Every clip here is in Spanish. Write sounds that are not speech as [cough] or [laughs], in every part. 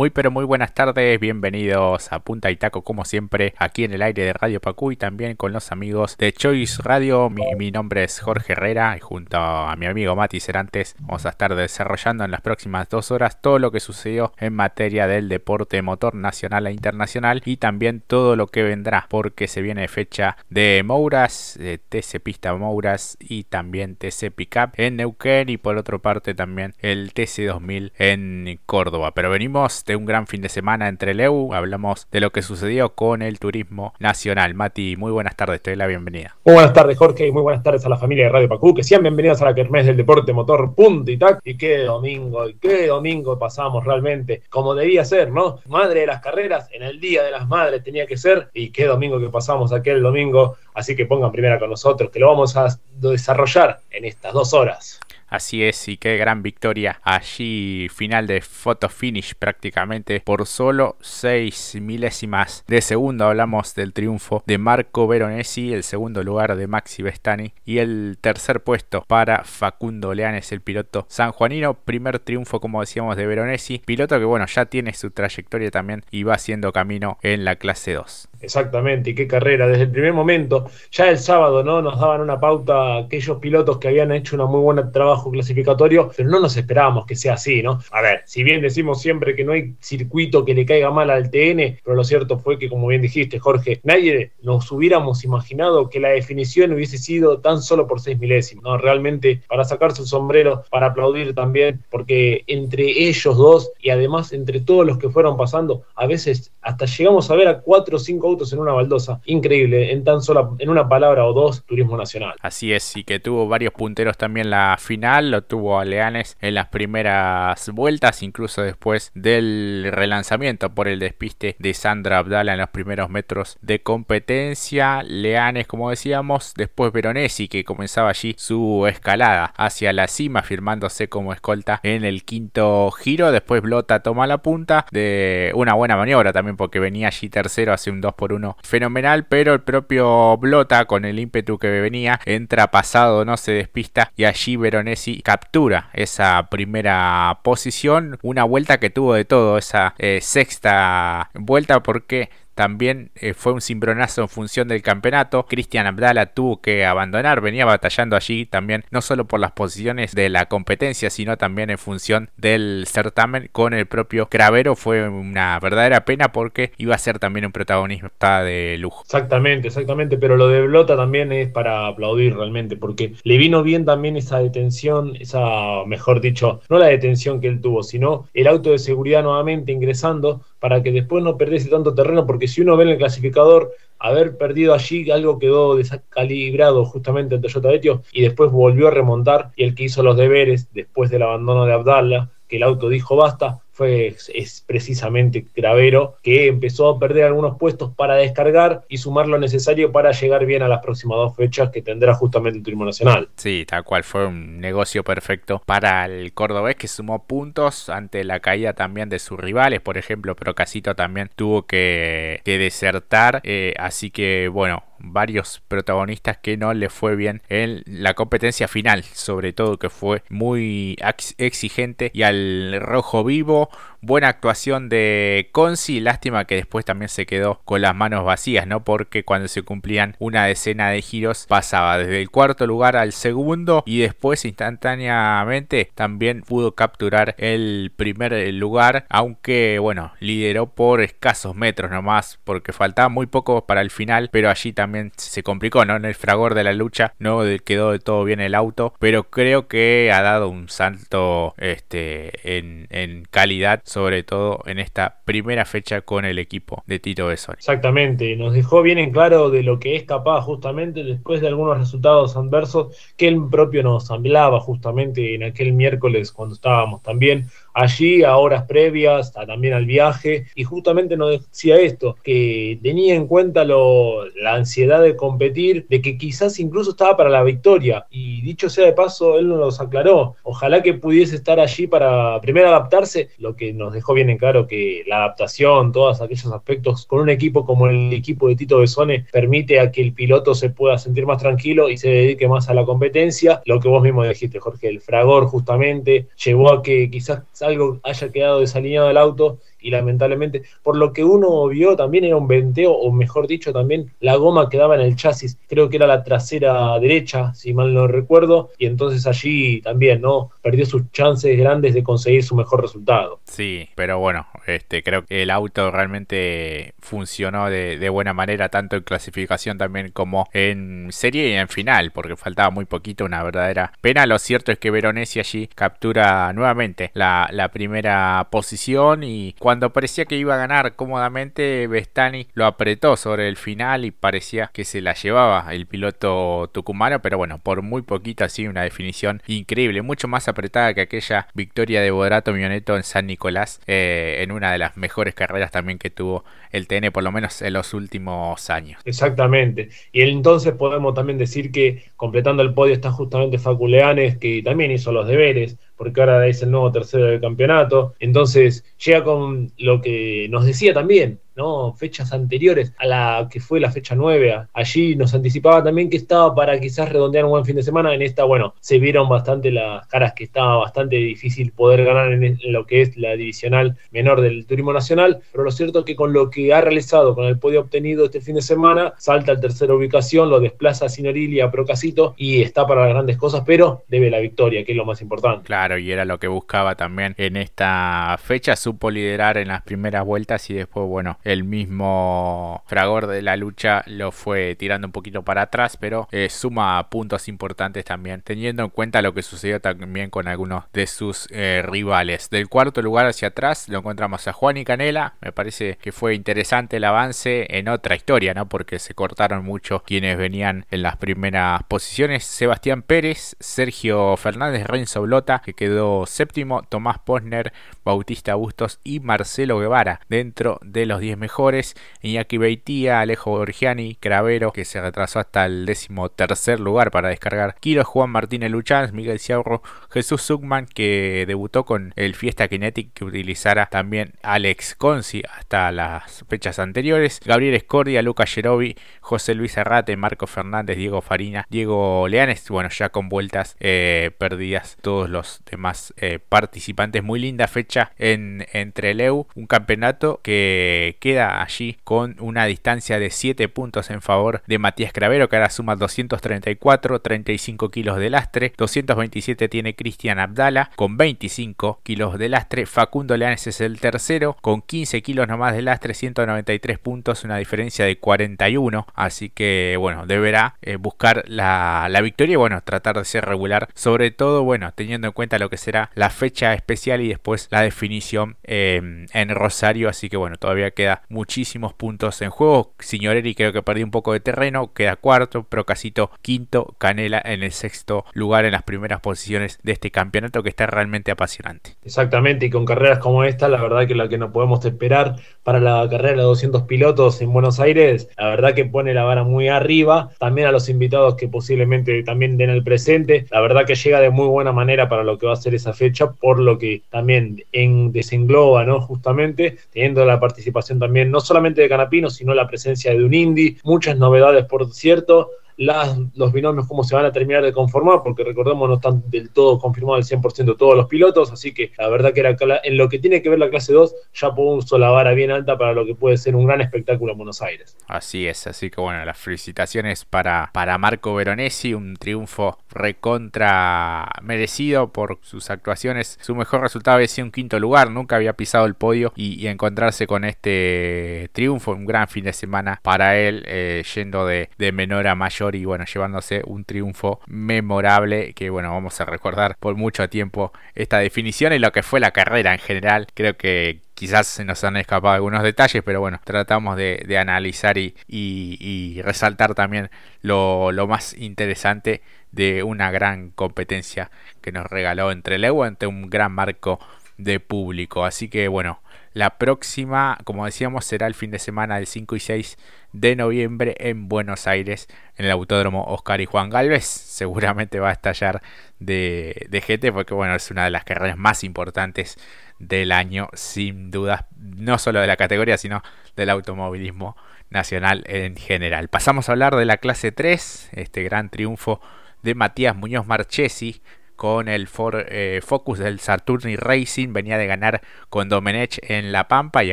Muy pero muy buenas tardes, bienvenidos a Punta y Taco como siempre aquí en el aire de Radio Pacú y también con los amigos de Choice Radio. Mi, nombre es Jorge Herrera y junto a mi amigo Mati Cerantes vamos a estar desarrollando en las próximas dos horas todo lo que sucedió en materia del deporte motor nacional e internacional y también todo lo que vendrá porque se viene fecha de Mouras, TC Pista Mouras y también TC Pickup en Neuquén y por otra parte también el TC 2000 en Córdoba. Pero venimos un gran fin de semana entre el EU. Hablamos de lo que sucedió con el turismo nacional. Mati, muy buenas tardes, te doy la bienvenida. Muy buenas tardes, Jorge, y muy buenas tardes a la familia de Radio Pacú, que sean bienvenidos a la Kermés del Deporte Motor Punta y Tac. Y qué domingo, y qué domingo pasamos realmente, como debía ser, ¿no? Madre de las carreras, en el Día de las Madres tenía que ser, y qué domingo que pasamos aquel domingo. Así que pongan primera con nosotros, que lo vamos a desarrollar en estas dos horas. Así es, y qué gran victoria allí, final de photo finish prácticamente por solo 6 milésimas de segundo. Hablamos del triunfo de Marco Veronesi, el segundo lugar de Maxi Vestani y el tercer puesto para Facundo Leanes, el piloto sanjuanino. Primer triunfo, como decíamos, de Veronesi, piloto que bueno, ya tiene su trayectoria también y va haciendo camino en la clase 2. Exactamente, y qué carrera. Desde el primer momento, ya el sábado, ¿no? Nos daban una pauta aquellos pilotos que habían hecho un muy buen trabajo clasificatorio, pero no nos esperábamos que sea así, ¿no? A ver, si bien decimos siempre que no hay circuito que le caiga mal al TN, pero lo cierto fue que, como bien dijiste, Jorge, nadie nos hubiéramos imaginado que la definición hubiese sido tan solo por seis milésimos, ¿no? Realmente, para sacar su sombrero, para aplaudir también, porque entre ellos dos y además entre todos los que fueron pasando, a veces hasta llegamos a ver a cuatro o cinco en una baldosa. Increíble, en tan sola, en una palabra o dos, turismo nacional. Así es, y que tuvo varios punteros también la final, lo tuvo a Leanes en las primeras vueltas, incluso después del relanzamiento por el despiste de Sandra Abdala en los primeros metros de competencia. Leanes, como decíamos, después Veronesi, que comenzaba allí su escalada hacia la cima, firmándose como escolta en el quinto giro. Después Blota toma la punta de una buena maniobra también, porque venía allí tercero hace un 2 por uno. Fenomenal, pero el propio Blota con el ímpetu que venía entra pasado, no se despista y allí Veronesi captura esa primera posición, una vuelta que tuvo de todo, esa eh, sexta vuelta porque también eh, fue un cimbronazo en función del campeonato. Cristian Abdala tuvo que abandonar, venía batallando allí también, no solo por las posiciones de la competencia, sino también en función del certamen con el propio Cravero. Fue una verdadera pena porque iba a ser también un protagonista de lujo. Exactamente, exactamente, pero lo de Blota también es para aplaudir realmente, porque le vino bien también esa detención, esa, mejor dicho, no la detención que él tuvo, sino el auto de seguridad nuevamente ingresando para que después no perdiese tanto terreno, porque si uno ve en el clasificador, haber perdido allí algo quedó descalibrado justamente en Toyota Betio y después volvió a remontar y el que hizo los deberes después del abandono de Abdallah, que el auto dijo basta, fue es precisamente Gravero, que empezó a perder algunos puestos para descargar y sumar lo necesario para llegar bien a las próximas dos fechas que tendrá justamente el Turismo Nacional. Sí, tal cual fue un negocio perfecto para el cordobés que sumó puntos ante la caída también de sus rivales, por ejemplo, Procasito también tuvo que, desertar, eh, así que bueno, varios protagonistas que no le fue bien en la competencia final, sobre todo que fue muy exigente y al rojo vivo buena actuación de Consi, lástima que después también se quedó con las manos vacías, ¿no? Porque cuando se cumplían una decena de giros pasaba desde el cuarto lugar al segundo y después instantáneamente también pudo capturar el primer lugar, aunque bueno, lideró por escasos metros nomás, porque faltaba muy poco para el final, pero allí también se complicó, ¿no? En el fragor de la lucha no quedó de todo bien el auto, pero creo que ha dado un salto este, en, en calidad sobre todo en esta primera fecha con el equipo de Tito Besoni. Exactamente, nos dejó bien en claro de lo que es capaz justamente después de algunos resultados adversos que él propio nos hablaba justamente en aquel miércoles cuando estábamos también allí a horas previas, también al viaje, y justamente nos decía esto, que tenía en cuenta lo, la ansiedad de competir, de que quizás incluso estaba para la victoria, y dicho sea de paso, él nos aclaró, ojalá que pudiese estar allí para primero adaptarse, lo que nos dejó bien en claro que la adaptación, todos aquellos aspectos, con un equipo como el equipo de Tito Besone, permite a que el piloto se pueda sentir más tranquilo y se dedique más a la competencia, lo que vos mismo dijiste, Jorge, el fragor justamente llevó a que quizás algo haya quedado desalineado el auto y lamentablemente, por lo que uno vio, también era un venteo, o mejor dicho, también la goma quedaba en el chasis, creo que era la trasera derecha, si mal no recuerdo, y entonces allí también, ¿no? Perdió sus chances grandes de conseguir su mejor resultado. Sí, pero bueno, este, creo que el auto realmente funcionó de, buena manera, tanto en clasificación también como en serie y en final, porque faltaba muy poquito, una verdadera pena. Lo cierto es que Veronesi allí captura nuevamente la, primera posición y cuando parecía que iba a ganar cómodamente, Bestani lo apretó sobre el final y parecía que se la llevaba el piloto tucumano, pero bueno, por muy poquito así una definición increíble, mucho más apretada que aquella victoria de Bodrato Mioneto en San Nicolás, eh, en una de las mejores carreras también que tuvo el TN, por lo menos en los últimos años. Exactamente, y entonces podemos también decir que completando el podio está justamente Faculeanes, que también hizo los deberes, porque ahora es el nuevo tercero del campeonato. Entonces llega con lo que nos decía también, ¿no? Fechas anteriores a la que fue la fecha 9. Allí nos anticipaba también que estaba para quizás redondear un buen fin de semana. En esta, bueno, se vieron bastante las caras que estaba bastante difícil poder ganar en, lo que es la divisional menor del turismo nacional. Pero lo cierto es que con lo que ha realizado, con el podio obtenido este fin de semana, salta a tercera ubicación, lo desplaza a Sinorili a Procasito y está para las grandes cosas, pero debe la victoria, que es lo más importante. Claro, y era lo que buscaba también en esta fecha. Supo liderar en las primeras vueltas y después, bueno, el mismo fragor de la lucha lo fue tirando un poquito para atrás, pero eh, suma puntos importantes también, teniendo en cuenta lo que sucedió también con algunos de sus eh, rivales. Del cuarto lugar hacia atrás lo encontramos a Juan y Canela. Me parece que fue interesante el avance en otra historia, ¿no? Porque se cortaron mucho quienes venían en las primeras posiciones. Sebastián Pérez, Sergio Fernández, Renzo Blota, que quedó séptimo, Tomás Posner, Bautista Bustos y Marcelo Guevara dentro de los 10 mejores. Iñaki Beitía, Alejo Borgiani, Cravero, que se retrasó hasta el décimo tercer lugar para descargar kilos, Juan Martínez Luchán, Miguel Ciarro, Jesús Zugman, que debutó con el Fiesta Kinetic que utilizara también Alex Conci hasta las fechas anteriores, Gabriel Escordia, Lucas Yerovi, José Luis Arrate, Marco Fernández, Diego Farina, Diego Leanes, bueno, ya con vueltas eh, perdidas todos los demás eh, participantes. Muy linda fecha en, entre Leu, un campeonato que queda allí con una distancia de 7 puntos en favor de Matías Cravero, que ahora suma 234, 35 kilos de lastre, 227 tiene Cristian Abdala con 25 kilos de lastre, Facundo Leanes es el tercero con 15 kilos nomás de lastre, 193 puntos, una diferencia de 41, así que bueno, deberá eh, buscar la, la victoria y bueno, tratar de ser regular, sobre todo bueno, teniendo en cuenta lo que será la fecha especial y después la definición em, en Rosario. Así que bueno, todavía queda muchísimos puntos en juego. Signorelli creo que perdió un poco de terreno, queda cuarto, Procasito quinto, Canela en el sexto lugar en las primeras posiciones de este campeonato que está realmente apasionante. Exactamente, y con carreras como esta, la verdad que la que no podemos esperar para la carrera de 200 pilotos en Buenos Aires, la verdad que pone la vara muy arriba. También a los invitados que posiblemente también den el presente, la verdad que llega de muy buena manera para lo que va a ser esa fecha, por lo que también en, desengloba. Justamente, teniendo la participación también no solamente de Canapino, sino la presencia de un indie, muchas novedades, por cierto, los binomios cómo se van a terminar de conformar, porque recordemos no están del todo confirmados el 100% todos los pilotos, así que la verdad que en lo que tiene que ver la clase 2 ya puso la vara bien alta para lo que puede ser un gran espectáculo en Buenos Aires. Así es, así que bueno, las felicitaciones para, para Marco Veronesi, un triunfo recontra merecido por sus actuaciones, su mejor resultado había sido un quinto lugar, nunca había pisado el podio y, encontrarse con este triunfo, un gran fin de semana para él, eh, yendo de menor a mayor y bueno, llevándose un triunfo memorable que bueno, vamos a recordar por mucho tiempo esta definición y lo que fue la carrera en general. Creo que quizás se nos han escapado algunos detalles, pero bueno, tratamos de, analizar y, resaltar también lo, más interesante de una gran competencia que nos regaló entre Lego ante un gran marco de público. Así que bueno, la próxima, como decíamos, será el fin de semana del 5 y 6 de noviembre en Buenos Aires, en el Autódromo Oscar y Juan Galvez. [laughs] Seguramente va a estallar de, GT porque bueno, es una de las carreras más importantes del año, sin dudas, no solo de la categoría, sino del automovilismo nacional en general. Pasamos a hablar de la clase 3, este gran triunfo de Matías Muñoz Marchesi con el eh, Focus del Saturni Racing, venía de ganar con Domenech en La Pampa y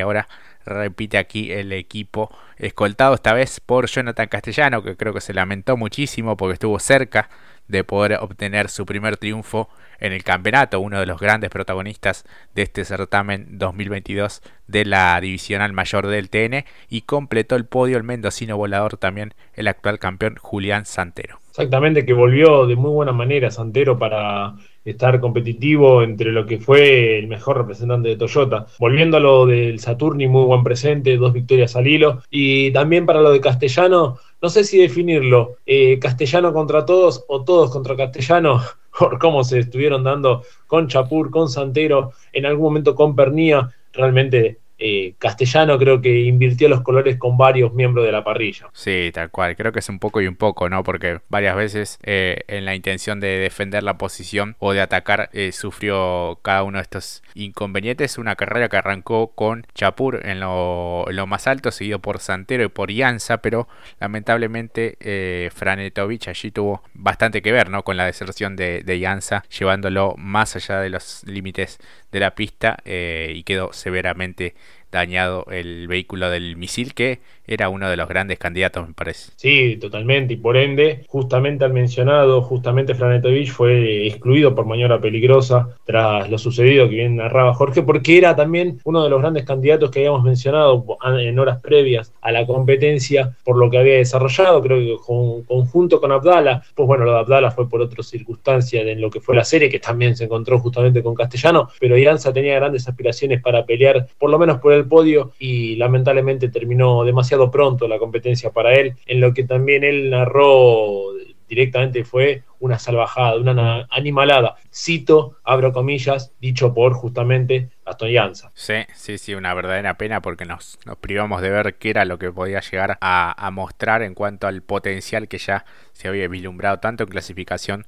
ahora repite aquí el equipo escoltado esta vez por Jonathan Castellano, que creo que se lamentó muchísimo porque estuvo cerca de poder obtener su primer triunfo en el campeonato, uno de los grandes protagonistas de este certamen 2022 de la divisional mayor del TN y completó el podio el mendocino volador también el actual campeón Julián Santero. Exactamente, que volvió de muy buena manera Santero para estar competitivo entre lo que fue el mejor representante de Toyota. Volviendo a lo del Saturni, muy buen presente, dos victorias al hilo. Y también para lo de Castellano, no sé si definirlo, eh, Castellano contra todos o todos contra Castellano, [laughs] por cómo se estuvieron dando con Chapur, con Santero, en algún momento con Pernía, realmente eh, Castellano creo que invirtió los colores con varios miembros de la parrilla. Sí, tal cual. Creo que es un poco y un poco, ¿no? Porque varias veces eh, en la intención de defender la posición o de atacar eh, sufrió cada uno de estos inconvenientes. Una carrera que arrancó con Chapur en lo, más alto, seguido por Santero y por Ianza, pero lamentablemente Franetovich allí tuvo bastante que ver, ¿no? Con la deserción de, de Ianza, llevándolo más allá de los límites de la pista y quedó severamente dañado el vehículo del misil, que era uno de los grandes candidatos, me parece. Sí, totalmente, y por ende, justamente al mencionado, justamente Franetovich fue excluido por maniobra peligrosa tras lo sucedido que bien narraba Jorge, porque era también uno de los grandes candidatos que habíamos mencionado en horas previas a la competencia por lo que había desarrollado, creo que con, conjunto con Abdala, pues bueno, lo de Abdala fue por otras circunstancias en lo que fue la serie, que también se encontró justamente con Castellano, pero Iranza tenía grandes aspiraciones para pelear, por lo menos por el el podio y lamentablemente terminó demasiado pronto la competencia para él, en lo que también él narró directamente fue una salvajada, una animalada. Cito, abro comillas, dicho por justamente Aston Llanza. Sí, sí, sí, una verdadera pena porque nos, nos privamos de ver qué era lo que podía llegar a, a mostrar en cuanto al potencial que ya se había vislumbrado tanto en clasificación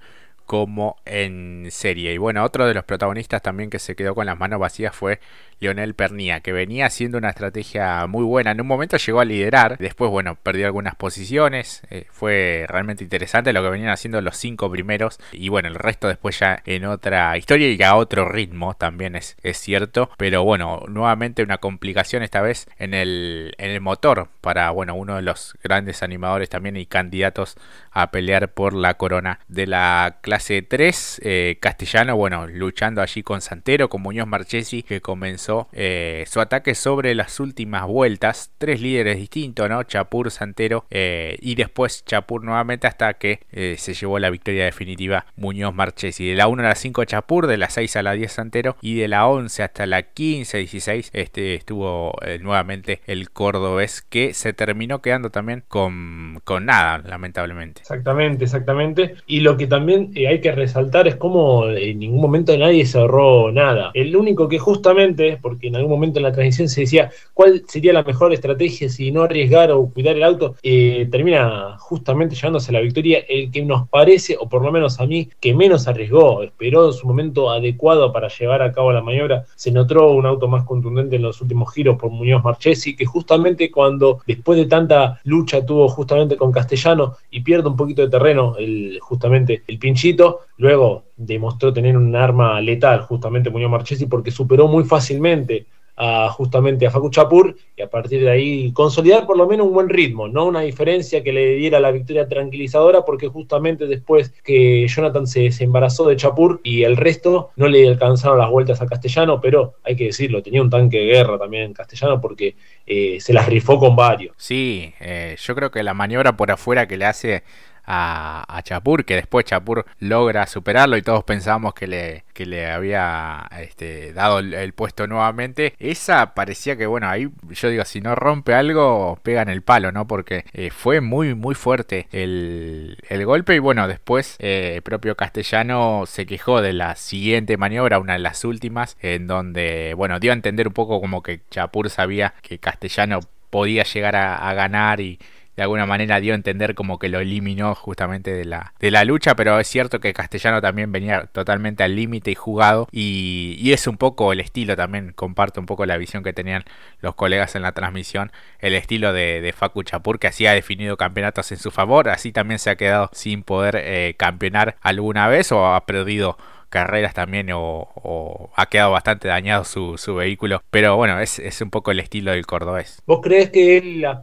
como en serie. Y bueno, otro de los protagonistas también que se quedó con las manos vacías fue Lionel Pernía, que venía haciendo una estrategia muy buena. En un momento llegó a liderar, después, bueno, perdió algunas posiciones. Eh, fue realmente interesante lo que venían haciendo los cinco primeros. Y bueno, el resto después ya en otra historia y a otro ritmo también es, es cierto. Pero bueno, nuevamente una complicación esta vez en el, en el motor para, bueno, uno de los grandes animadores también y candidatos a pelear por la corona de la clase 3. Eh, castellano, bueno, luchando allí con Santero, con Muñoz Marchesi, que comenzó eh, su ataque sobre las últimas vueltas. Tres líderes distintos, ¿no? Chapur, Santero eh, y después Chapur nuevamente hasta que se llevó la victoria definitiva Muñoz Marchesi. De la 1 a la 5 Chapur, de la 6 a la 10 Santero y de la 11 hasta la 15, 16 este, estuvo nuevamente el cordobés que se terminó quedando también con, con nada, lamentablemente. Exactamente, exactamente. Y lo que también hay que resaltar es como en ningún momento nadie se ahorró nada. El único que justamente porque en algún momento en la transición se decía cuál sería la mejor estrategia si no arriesgar o cuidar el auto, eh, termina justamente llevándose la victoria el que nos parece, o por lo menos a mí, que menos arriesgó, esperó su momento adecuado para llevar a cabo la maniobra, se notó un auto más contundente en los últimos giros por Muñoz Marchesi, que justamente cuando después de tanta lucha tuvo justamente con Castellano y pierde un poquito de terreno, el, justamente el pinchito, luego demostró tener un arma letal justamente Muñoz Marchesi porque superó muy fácilmente a, justamente a Facu Chapur y a partir de ahí consolidar por lo menos un buen ritmo, no una diferencia que le diera la victoria tranquilizadora porque justamente después que Jonathan se, embarazó de Chapur y el resto no le alcanzaron las vueltas a Castellano, pero hay que decirlo, tenía un tanque de guerra también en Castellano porque eh, se las rifó con varios. Sí, eh, yo creo que la maniobra por afuera que le hace a, Chapur, que después Chapur logra superarlo y todos pensábamos que le, que le había este, dado el, puesto nuevamente. Esa parecía que, bueno, ahí yo digo, si no rompe algo, pega en el palo, ¿no? Porque eh, fue muy, muy fuerte el, golpe y bueno, después eh, el propio Castellano se quejó de la siguiente maniobra, una de las últimas, en donde, bueno, dio a entender un poco como que Chapur sabía que Castellano podía llegar a, ganar y, de alguna manera dio a entender como que lo eliminó justamente de la, de la lucha, pero es cierto que Castellano también venía totalmente al límite y jugado y, es un poco el estilo también, comparto un poco la visión que tenían los colegas en la transmisión, el estilo de, de Facu Chapur que así ha definido campeonatos en su favor, así también se ha quedado sin poder eh, campeonar alguna vez o ha perdido carreras también o, ha quedado bastante dañado su, vehículo. Pero bueno, es, es, un poco el estilo del cordobés. ¿Vos crees que él ah,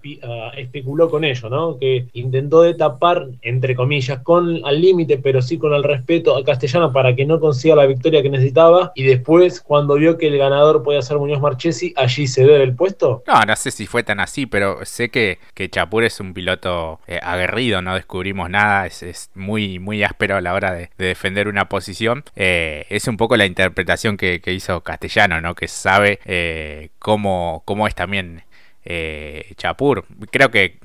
especuló con ello, ¿no? Que intentó de tapar, entre comillas, con al límite, pero sí con el respeto a Castellano para que no consiga la victoria que necesitaba. Y después, cuando vio que el ganador podía ser Muñoz Marchesi, allí se debe el puesto. No, no sé si fue tan así, pero sé que, que Chapur es un piloto eh, aguerrido, no descubrimos nada, es, es, muy, muy áspero a la hora de, de defender una posición. Eh, es un poco la interpretación que, hizo Castellano, ¿no? Que sabe eh, cómo, cómo es también eh, Chapur. Creo que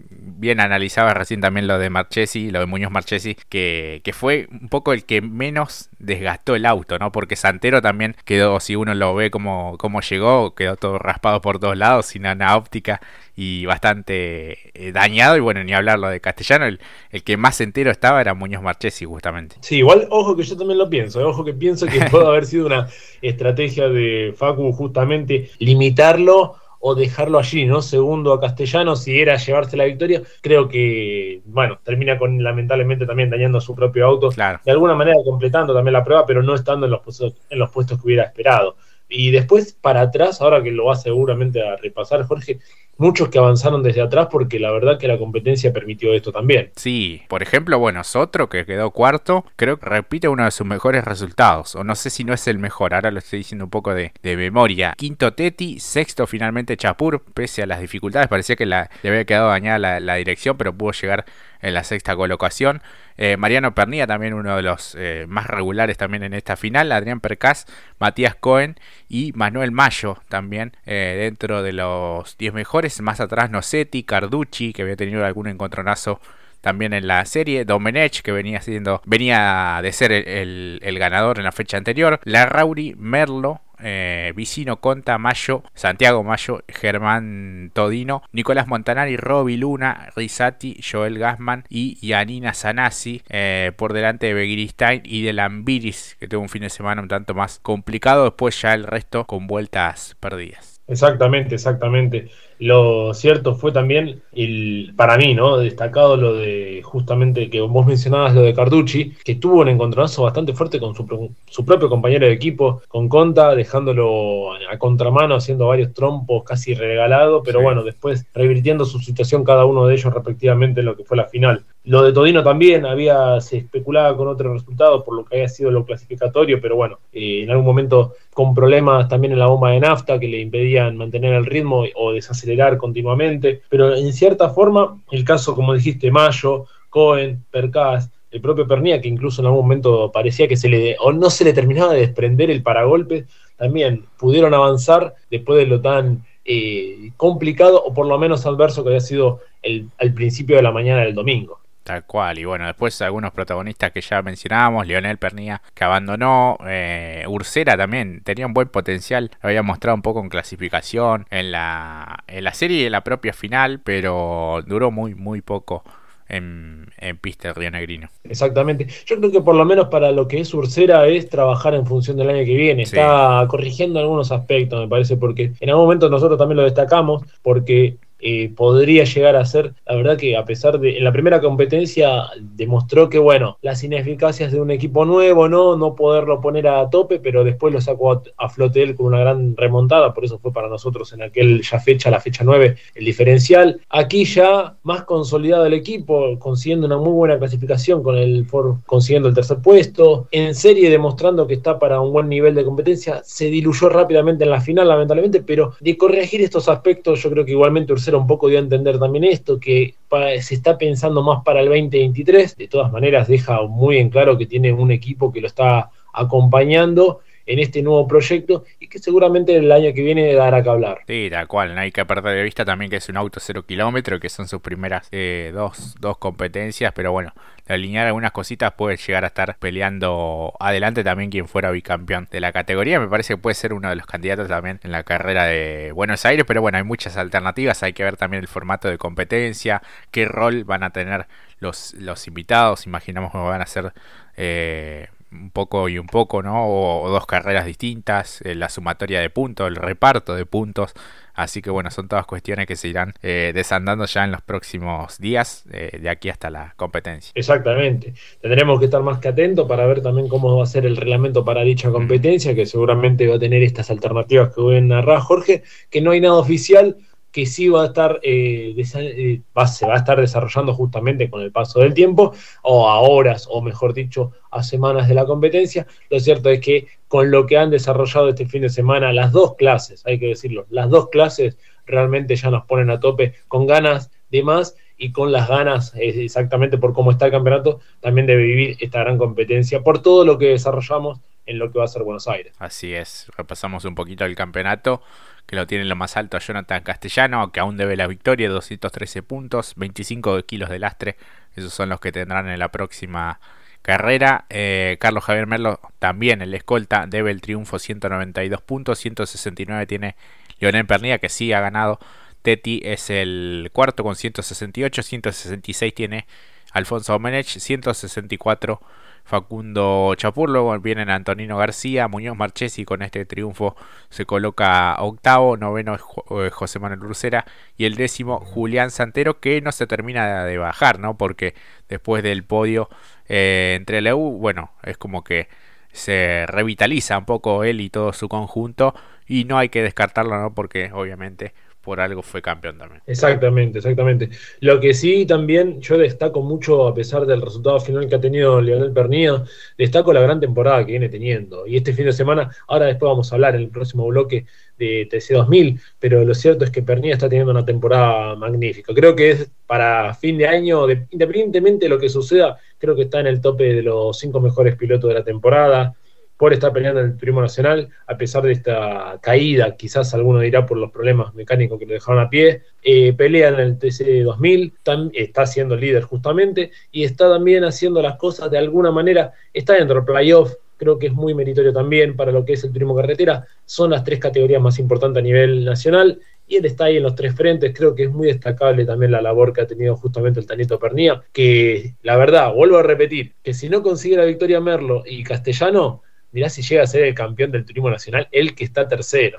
bien analizaba recién también lo de Marchesi, lo de Muñoz Marchesi, que, que, fue un poco el que menos desgastó el auto, ¿no? Porque Santero también quedó, si uno lo ve como, como llegó, quedó todo raspado por todos lados, sin ana óptica y bastante eh, dañado. Y bueno, ni hablar lo de Castellano, el, el, que más entero estaba era Muñoz Marchesi, justamente. Sí, igual, ojo que yo también lo pienso, eh, ojo que pienso que [laughs] puede haber sido una estrategia de Facu justamente limitarlo o dejarlo allí, ¿no? Segundo a Castellano, si era llevarse la victoria, creo que, bueno, termina con lamentablemente también dañando su propio auto, de alguna manera completando también la prueba, pero no estando en los puestos, en los puestos que hubiera esperado. Y después para atrás, ahora que lo va seguramente a repasar Jorge, muchos que avanzaron desde atrás porque la verdad que la competencia permitió esto también. Sí, por ejemplo, bueno, Sotro que quedó cuarto, creo que repite uno de sus mejores resultados, o no sé si no es el mejor, ahora lo estoy diciendo un poco de, memoria. Quinto Teti, sexto finalmente Chapur, pese a las dificultades, parecía que le había quedado dañada la dirección, pero pudo llegar en la sexta colocación. Eh, Mariano Pernía también uno de los eh, más regulares también en esta final. Adrián Percas, Matías Cohen y Manuel Mayo también eh, dentro de los 10 mejores. Más atrás Nocetti, Carducci que había tenido algún encontronazo también en la serie, Domenech, que venía siendo, venía de ser el, el ganador en la fecha anterior, Larrauri, Merlo, eh, Vicino Conta, Mayo, Santiago Mayo, Germán Todino, Nicolás Montanari, Roby Luna, Risati, Joel Gassman y Yanina Sanasi eh, por delante de Begiristain y de Lambiris, que tuvo un fin de semana un tanto más complicado. Después ya el resto con vueltas perdidas. Exactamente, exactamente. Lo cierto fue también, el, para mí, ¿no? Destacado lo de justamente que vos mencionabas lo de Carducci, que tuvo un encontronazo bastante fuerte con su, su propio compañero de equipo, con Conta, dejándolo a contramano, haciendo varios trompos casi regalado, pero bueno, después revirtiendo su situación cada uno de ellos respectivamente en lo que fue la final. Lo de Todino también había, se especulaba con otro resultado por lo que había sido lo clasificatorio, pero bueno, eh, en algún momento con problemas también en la bomba de nafta que le impedían mantener el ritmo o desacelerar continuamente, pero en cierta forma, el caso, como dijiste, Mayo, Cohen, Percas, el propio Pernía, que incluso en algún momento parecía que se le, o no se le terminaba de desprender el paragolpe, también pudieron avanzar después de lo tan eh, complicado o por lo menos adverso que había sido el, al principio de la mañana del domingo. Tal cual, y bueno, después algunos protagonistas que ya mencionábamos, Lionel Pernía que abandonó, eh, Ursera también tenía un buen potencial, lo había mostrado un poco en clasificación, en la, en la serie y en la propia final, pero duró muy, muy poco en, en pista de Río Negrino. Exactamente, yo creo que por lo menos para lo que es Ursera es trabajar en función del año que viene, está corrigiendo algunos aspectos, me parece, porque en algún momento nosotros también lo destacamos, porque eh, podría llegar a ser, la verdad que a pesar de, en la primera competencia demostró que, bueno, las ineficacias de un equipo nuevo, ¿no? No poderlo poner a tope, pero después lo sacó a, flote él con una gran remontada, por eso fue para nosotros en aquel ya fecha, la fecha 9, el diferencial. Aquí ya más consolidado el equipo, consiguiendo una muy buena clasificación con el Ford consiguiendo el tercer puesto, en serie demostrando que está para un buen nivel de competencia, se diluyó rápidamente en la final, lamentablemente, pero de corregir estos aspectos, yo creo que igualmente Un poco dio a entender también esto, que se está pensando más para el 2023. De todas maneras, deja muy en claro que tiene un equipo que lo está acompañando en este nuevo proyecto y que seguramente el año que viene dará que hablar. Sí, tal cual, no hay que perder de vista también que es un auto cero kilómetro, que son sus primeras eh, dos, dos competencias, pero bueno, alinear algunas cositas puede llegar a estar peleando adelante también quien fuera bicampeón de la categoría. Me parece que puede ser uno de los candidatos también en la carrera de Buenos Aires, pero bueno, hay muchas alternativas, hay que ver también el formato de competencia, qué rol van a tener los, los invitados, imaginamos que van a ser... Eh, un poco y un poco, ¿no? O, dos carreras distintas, eh, la sumatoria de puntos, el reparto de puntos. Así que bueno, son todas cuestiones que se irán eh, desandando ya en los próximos días, eh, de aquí hasta la competencia. Exactamente. Tendremos que estar más que atentos para ver también cómo va a ser el reglamento para dicha competencia, que seguramente va a tener estas alternativas que voy a narrar Jorge, que no hay nada oficial que sí va a estar, eh, eh, se va a estar desarrollando justamente con el paso del tiempo, o a horas, o mejor dicho, a semanas de la competencia. Lo cierto es que con lo que han desarrollado este fin de semana, las dos clases, hay que decirlo, las dos clases realmente ya nos ponen a tope con ganas de más y con las ganas, exactamente por cómo está el campeonato, también de vivir esta gran competencia, por todo lo que desarrollamos en lo que va a ser Buenos Aires. Así es, repasamos un poquito el campeonato, que lo tiene lo más alto Jonathan Castellano, que aún debe la victoria, 213 puntos, 25 kilos de lastre, esos son los que tendrán en la próxima carrera. Eh, Carlos Javier Merlo también, el escolta, debe el triunfo, 192 puntos, 169 tiene Leonel Pernilla, que sí ha ganado. Teti es el cuarto con 168, 166 tiene Alfonso Omenech, 164 Facundo Chapur, luego vienen Antonino García, Muñoz Marchesi con este triunfo se coloca octavo, noveno eh, José Manuel Brucera y el décimo Julián Santero que no se termina de bajar, ¿no? Porque después del podio eh, entre la bueno, es como que se revitaliza un poco él y todo su conjunto y no hay que descartarlo, ¿no? Porque obviamente por algo fue campeón también. Exactamente, exactamente. Lo que sí también yo destaco mucho, a pesar del resultado final que ha tenido Leonel Pernía, destaco la gran temporada que viene teniendo. Y este fin de semana, ahora después vamos a hablar en el próximo bloque de TC2000, pero lo cierto es que Pernía está teniendo una temporada magnífica. Creo que es para fin de año, independientemente de lo que suceda, creo que está en el tope de los cinco mejores pilotos de la temporada por estar peleando en el turismo nacional, a pesar de esta caída, quizás alguno dirá por los problemas mecánicos que le dejaron a pie, eh, pelea en el TC 2000, está siendo líder justamente, y está también haciendo las cosas de alguna manera, está dentro del playoff, creo que es muy meritorio también para lo que es el turismo carretera, son las tres categorías más importantes a nivel nacional, y él está ahí en los tres frentes, creo que es muy destacable también la labor que ha tenido justamente el Tanito Pernía, que la verdad, vuelvo a repetir, que si no consigue la victoria Merlo y Castellano, mirá si llega a ser el campeón del turismo nacional, el que está tercero.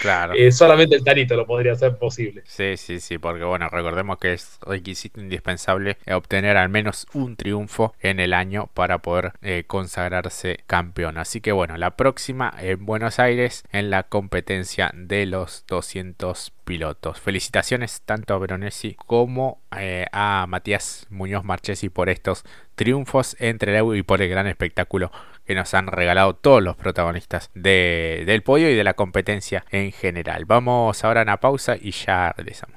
Claro. [laughs] Eh, solamente el Tarito lo podría hacer posible. Sí, sí, sí, porque bueno, recordemos que es requisito indispensable obtener al menos un triunfo en el año para poder eh, consagrarse campeón. Así que bueno, la próxima en Buenos Aires en la competencia de los 200 pilotos. Felicitaciones tanto a Veronesi como eh, a Matías Muñoz Marchesi por estos triunfos entre el y por el gran espectáculo que nos han regalado todos los protagonistas del podio y de la competencia en general. Vamos ahora a una pausa y ya regresamos.